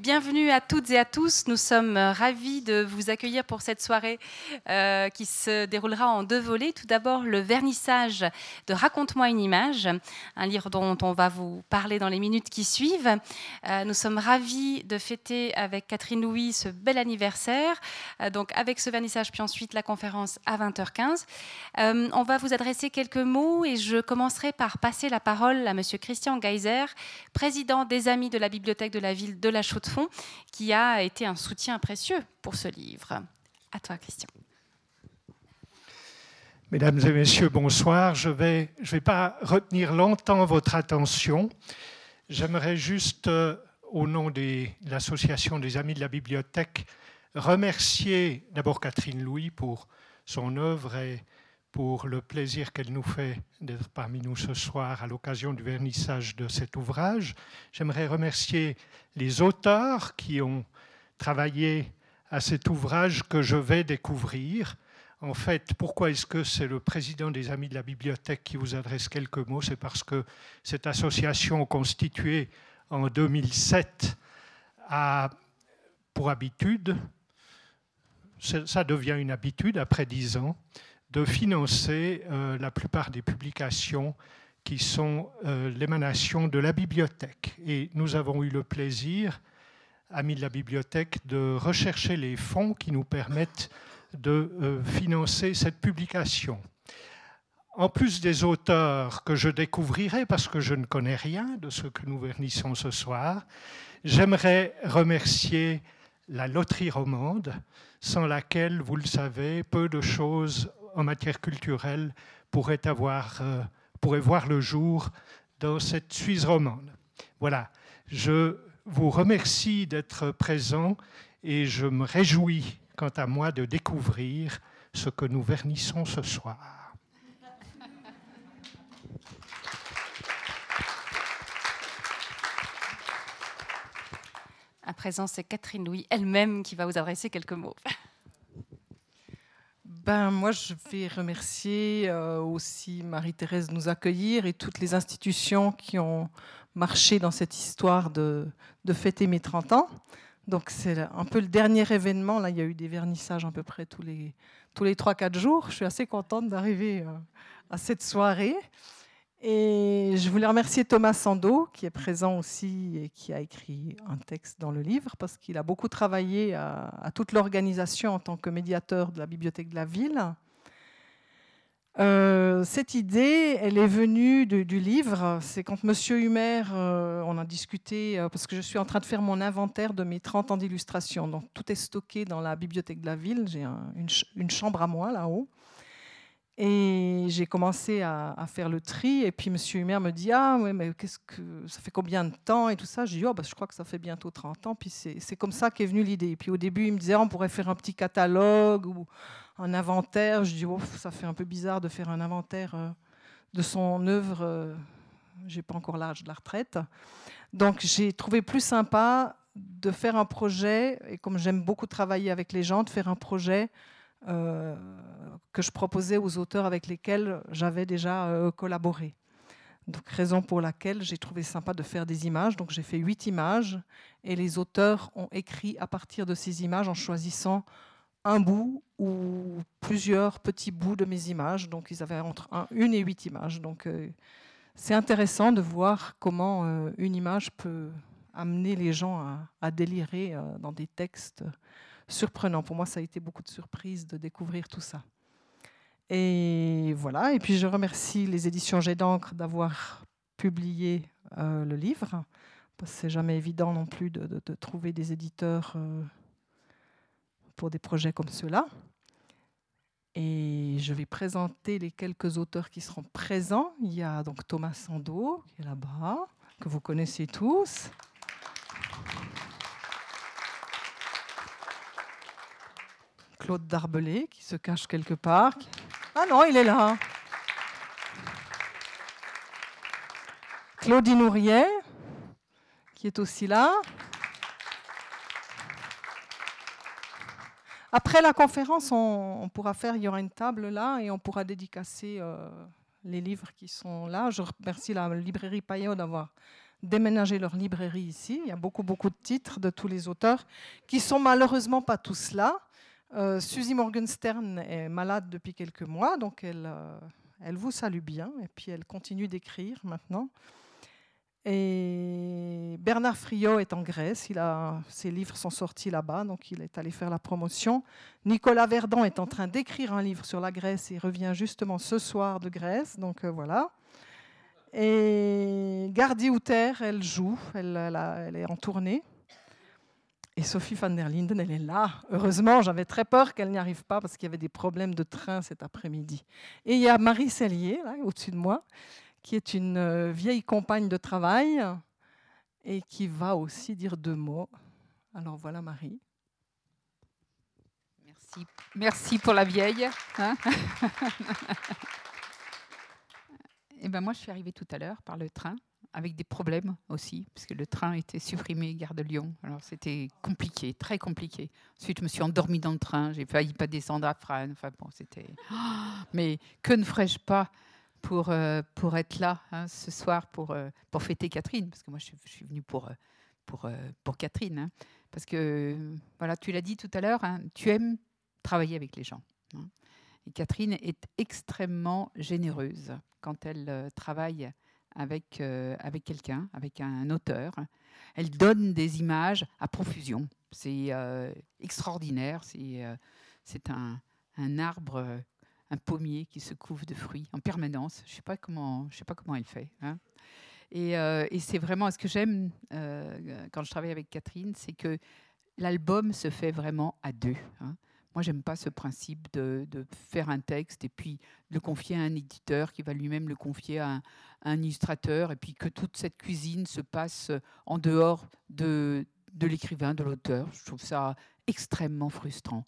Bienvenue à toutes et à tous. Nous sommes ravis de vous accueillir pour cette soirée euh, qui se déroulera en deux volets. Tout d'abord, le vernissage de Raconte-moi une image, un livre dont on va vous parler dans les minutes qui suivent. Euh, nous sommes ravis de fêter avec Catherine Louis ce bel anniversaire. Euh, donc, avec ce vernissage, puis ensuite la conférence à 20h15. on va vous adresser quelques mots et je commencerai par passer la parole à Monsieur Christian Geiser, président des Amis de la Bibliothèque de la ville de La Qui a été un soutien précieux pour ce livre. À toi, Christian. Mesdames et messieurs, bonsoir. Je ne vais pas retenir longtemps votre attention. J'aimerais juste, euh, au nom de l'Association des Amis de la Bibliothèque, remercier d'abord Catherine Louis pour son œuvre et pour le plaisir qu'elle nous fait d'être parmi nous ce soir à l'occasion du vernissage de cet ouvrage. J'aimerais remercier les auteurs qui ont travaillé à cet ouvrage que je vais découvrir. En fait, pourquoi est-ce que c'est le président des Amis de la Bibliothèque qui vous adresse quelques mots? C'est parce que cette association constituée en 2007 a pour habitude, ça devient une habitude après dix ans, de financer euh, la plupart des publications qui sont euh, l'émanation de la bibliothèque. Et nous avons eu le plaisir, amis de la bibliothèque, de rechercher les fonds qui nous permettent de euh, financer cette publication. En plus des auteurs que je découvrirai, parce que je ne connais rien de ce que nous vernissons ce soir, j'aimerais remercier la loterie romande, sans laquelle, vous le savez, peu de choses en matière culturelle pourrait, avoir, euh, pourrait voir le jour dans cette Suisse romande. Voilà, je vous remercie d'être présent et je me réjouis, quant à moi, de découvrir ce que nous vernissons ce soir. À présent, c'est Catherine Louis elle-même qui va vous adresser quelques mots. Ben, moi, je vais remercier euh, aussi Marie-Thérèse de nous accueillir et toutes les institutions qui ont marché dans cette histoire de, fêter mes 30 ans. Donc, c'est un peu le dernier événement. Là, il y a eu des vernissages à peu près tous les, tous les 3-4 jours. Je suis assez contente d'arriver euh, à cette soirée. Et je voulais remercier Thomas Sando, qui est présent aussi et qui a écrit un texte dans le livre, parce qu'il a beaucoup travaillé à, toute l'organisation en tant que médiateur de la bibliothèque de la ville. Euh, cette idée, elle est venue du livre. C'est quand Monsieur Humer, euh, on a discuté, euh, parce que je suis en train de faire mon inventaire de mes 30 ans d'illustration. Donc tout est stocké dans la bibliothèque de la ville. J'ai une, une, chambre à moi là-haut. Et j'ai commencé à, faire le tri. Et puis, M. Humer me dit Ah, ouais, mais qu'est-ce que ça fait combien de temps Et tout ça? Je dis oh, bah, Je crois que ça fait bientôt 30 ans. Puis, c'est comme ça qu'est venue l'idée. Puis, au début, il me disait On pourrait faire un petit catalogue ou un inventaire. Je dis oh, Ça fait un peu bizarre de faire un inventaire euh, de son œuvre. Euh, j'ai pas encore l'âge de la retraite. Donc, j'ai trouvé plus sympa de faire un projet. Et comme j'aime beaucoup travailler avec les gens, de faire un projet euh, que je proposais aux auteurs avec lesquels j'avais déjà euh, collaboré. Donc, raison pour laquelle j'ai trouvé sympa de faire des images. Donc, j'ai fait huit images et les auteurs ont écrit à partir de ces images en choisissant un bout ou plusieurs petits bouts de mes images. Donc, ils avaient entre une et huit images. Donc, euh, c'est intéressant de voir comment une image peut amener les gens à, à délirer dans des textes surprenant. Pour moi, ça a été beaucoup de surprise de découvrir tout ça. Et voilà, et puis je remercie les éditions Jet d'encre d'avoir publié euh, le livre, parce que c'est jamais évident non plus de, trouver des éditeurs euh, pour des projets comme ceux-là. Et je vais présenter les quelques auteurs qui seront présents. Il y a donc Thomas Sando, qui est là-bas, que vous connaissez tous. Claude Darbelé qui se cache quelque part. Ah non, il est là. Claudine Ourier qui est aussi là. Après la conférence, on, pourra faire, il y aura une table là et on pourra dédicacer euh, les livres qui sont là. Je remercie la librairie Payot d'avoir déménager leur librairie ici. Il y a beaucoup, beaucoup de titres de tous les auteurs qui sont malheureusement pas tous là. Euh, Suzy Morgenstern est malade depuis quelques mois, donc elle, euh, elle vous salue bien et puis elle continue d'écrire maintenant. Et Bernard Friot est en Grèce, il a, ses livres sont sortis là-bas, donc il est allé faire la promotion. Nicolas Verdon est en train d'écrire un livre sur la Grèce et revient justement ce soir de Grèce, donc euh, voilà. Et Gardi Outer, elle joue, elle, est en tournée. Et Sophie van der Linden, elle est là. Heureusement, j'avais très peur qu'elle n'y arrive pas parce qu'il y avait des problèmes de train cet après-midi. Et il y a Marie Sellier, là, au-dessus de moi, qui est une euh, vieille compagne de travail et qui va aussi dire deux mots. Alors voilà Marie. Merci, Merci pour la vieille. Hein et eh ben moi, je suis arrivée tout à l'heure par le train avec des problèmes aussi, parce que le train était supprimé, gare de Lyon. Alors c'était compliqué, très compliqué. Ensuite, je me suis endormie dans le train, j'ai failli pas descendre à Frane. Enfin bon, c'était. Mais que ne ferais-je pas pour, euh, pour être là hein, ce soir pour, euh, pour fêter Catherine, parce que moi je suis, je suis venue pour, euh, pour, pour Catherine. Hein. parce que, voilà, tu l'as dit tout à l'heure, hein, tu aimes travailler avec les gens. Et Catherine est extrêmement généreuse quand elle travaille avec, avec quelqu'un, avec un auteur. Elle donne des images à profusion. C'est extraordinaire. C'est c'est un, un arbre un pommier qui se couvre de fruits en permanence. Je ne sais, pas comment, elle fait. Hein. Euh, et, c'est vraiment ce que j'aime euh, quand je travaille avec Catherine, c'est que l'album se fait vraiment à deux. Hein. Moi, j'aime pas ce principe de, faire un texte et puis le confier à un éditeur qui va lui-même le confier à un, illustrateur et puis que toute cette cuisine se passe en dehors de, de l'écrivain, de l'auteur. Je trouve ça extrêmement frustrant.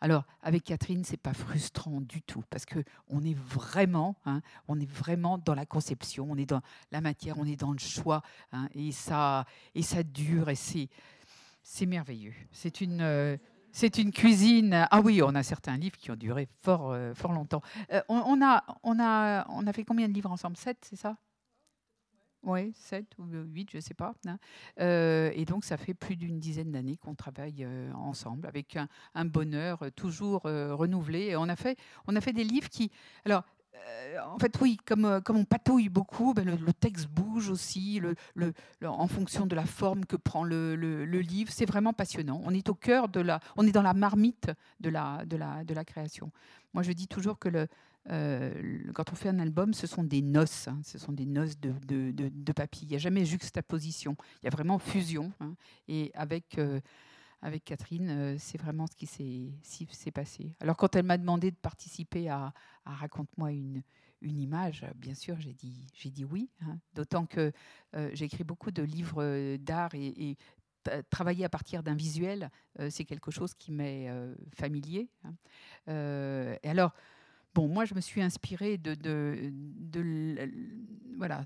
Alors, avec Catherine, c'est pas frustrant du tout parce que on est vraiment, hein, on est vraiment dans la conception, on est dans la matière, on est dans le choix, hein, et ça, et ça dure, et c'est, c'est merveilleux. C'est une, euh, c'est une cuisine. Ah oui, on a certains livres qui ont duré fort, euh, fort longtemps. Euh, on, a, on a, on a fait combien de livres ensemble? Sept, c'est ça? Oui, 7 ou 8, je ne sais pas. Hein. Euh, et donc, ça fait plus d'une dizaine d'années qu'on travaille ensemble avec un, bonheur euh, toujours renouvelé. Et on a, fait, on a fait des livres qui. Alors, en fait, oui, comme, comme on patouille beaucoup, ben le, texte bouge aussi en fonction de la forme que prend le, livre. C'est vraiment passionnant. On est au cœur de la, on est dans la marmite de la, création. Moi, je dis toujours que euh, quand on fait un album, ce sont des noces, hein. ce sont des noces de, de. Il n'y a jamais juxtaposition, il y a vraiment fusion. Hein. et avec, euh, avec Catherine, euh, c'est vraiment ce qui s'est passé. Alors quand elle m'a demandé de participer à, Raconte-moi une, image, bien sûr, j'ai dit, oui. Hein. D'autant que j'ai écrit beaucoup de livres d'art et, travailler à partir d'un visuel, c'est quelque chose qui m'est familier. et alors, Bon, moi, je me suis inspirée de,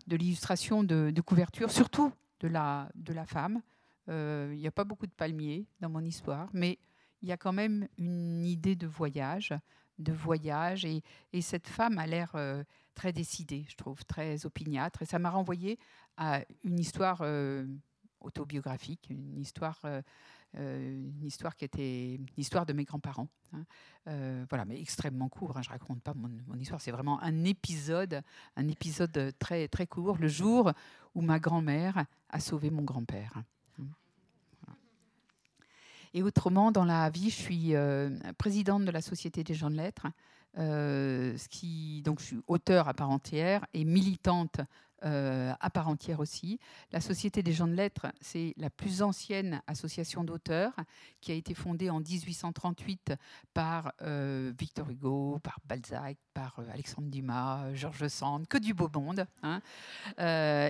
l'illustration de, couverture, surtout de la femme. Euh, il n'y a pas beaucoup de palmiers dans mon histoire, mais il y a quand même une idée de voyage, de voyage, et, et cette femme a l'air euh, très décidée, je trouve, très opiniâtre, et ça m'a renvoyé à une histoire euh, autobiographique, une histoire une histoire qui était l'histoire de mes grands-parents. Hein. Voilà, mais extrêmement court. Hein, je raconte pas mon, histoire. C'est vraiment un épisode, un épisode très très court. Le jour où ma grand-mère a sauvé mon grand-père. Et autrement, dans la vie, je suis euh, présidente de la Société des gens de lettres. qui, donc, je suis auteur à part entière et militante euh, à part entière aussi. La Société des gens de lettres, c'est la plus ancienne association d'auteurs qui a été fondée en 1838 par euh, Victor Hugo, par Balzac, par euh, Alexandre Dumas, Georges Sand, que du beau monde. Hein.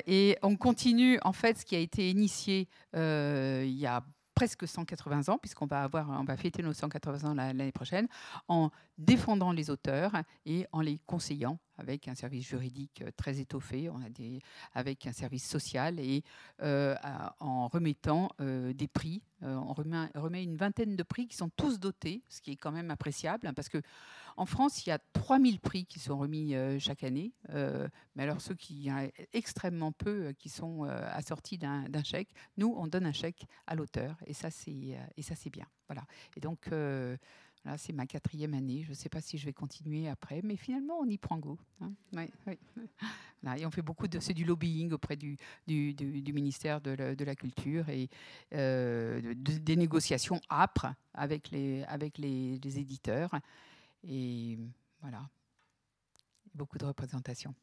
et on continue, en fait, ce qui a été initié il y a presque 180 ans, puisqu'on va, va fêter nos 180 ans l'année prochaine, en défendant les auteurs et en les conseillant avec un service juridique très étoffé, avec un service social et en remettant des prix. on remet, remet, une vingtaine de prix qui sont tous dotés, ce qui est quand même appréciable, hein, parce que en France, il y a 3000 prix qui sont remis chaque année, mais alors ceux qui, y a extrêmement peu qui sont assortis d'un chèque. Nous, on donne un chèque à l'auteur, et ça, c'est bien. Voilà. Et donc, Là, c'est ma quatrième année. Je ne sais pas si je vais continuer après, mais finalement, on y prend goût. Hein. et on fait beaucoup de c'est du lobbying auprès du, du, ministère de la, Culture et euh, des négociations âpres avec les, avec les éditeurs. Et voilà, beaucoup de représentation.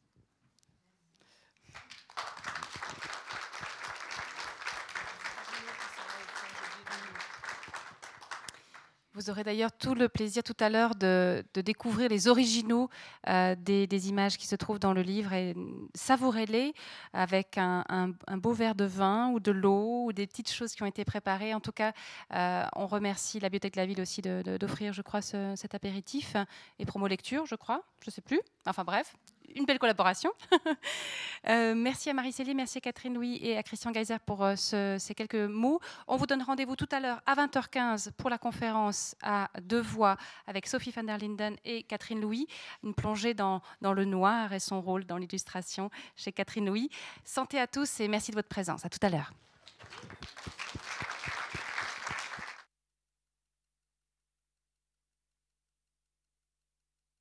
Vous aurez d'ailleurs tout le plaisir tout à l'heure de, découvrir les originaux euh, des, images qui se trouvent dans le livre et savourez-les avec un, beau verre de vin ou de l'eau ou des petites choses qui ont été préparées. En tout cas, euh, on remercie la Bibliothèque de la Ville aussi d'offrir, je crois, cet apéritif et promo lecture, je crois, je ne sais plus. Enfin bref, une belle collaboration. Euh, merci à Marie-Célie, merci à Catherine Louis et à Christian Geyser pour euh, ces quelques mots. On vous donne rendez-vous tout à l'heure à 20h15 pour la conférence à deux voix avec Sophie van der Linden et Catherine Louis. Une plongée dans, dans le noir et son rôle dans l'illustration chez Catherine Louis. Santé à tous et merci de votre présence. À tout à l'heure.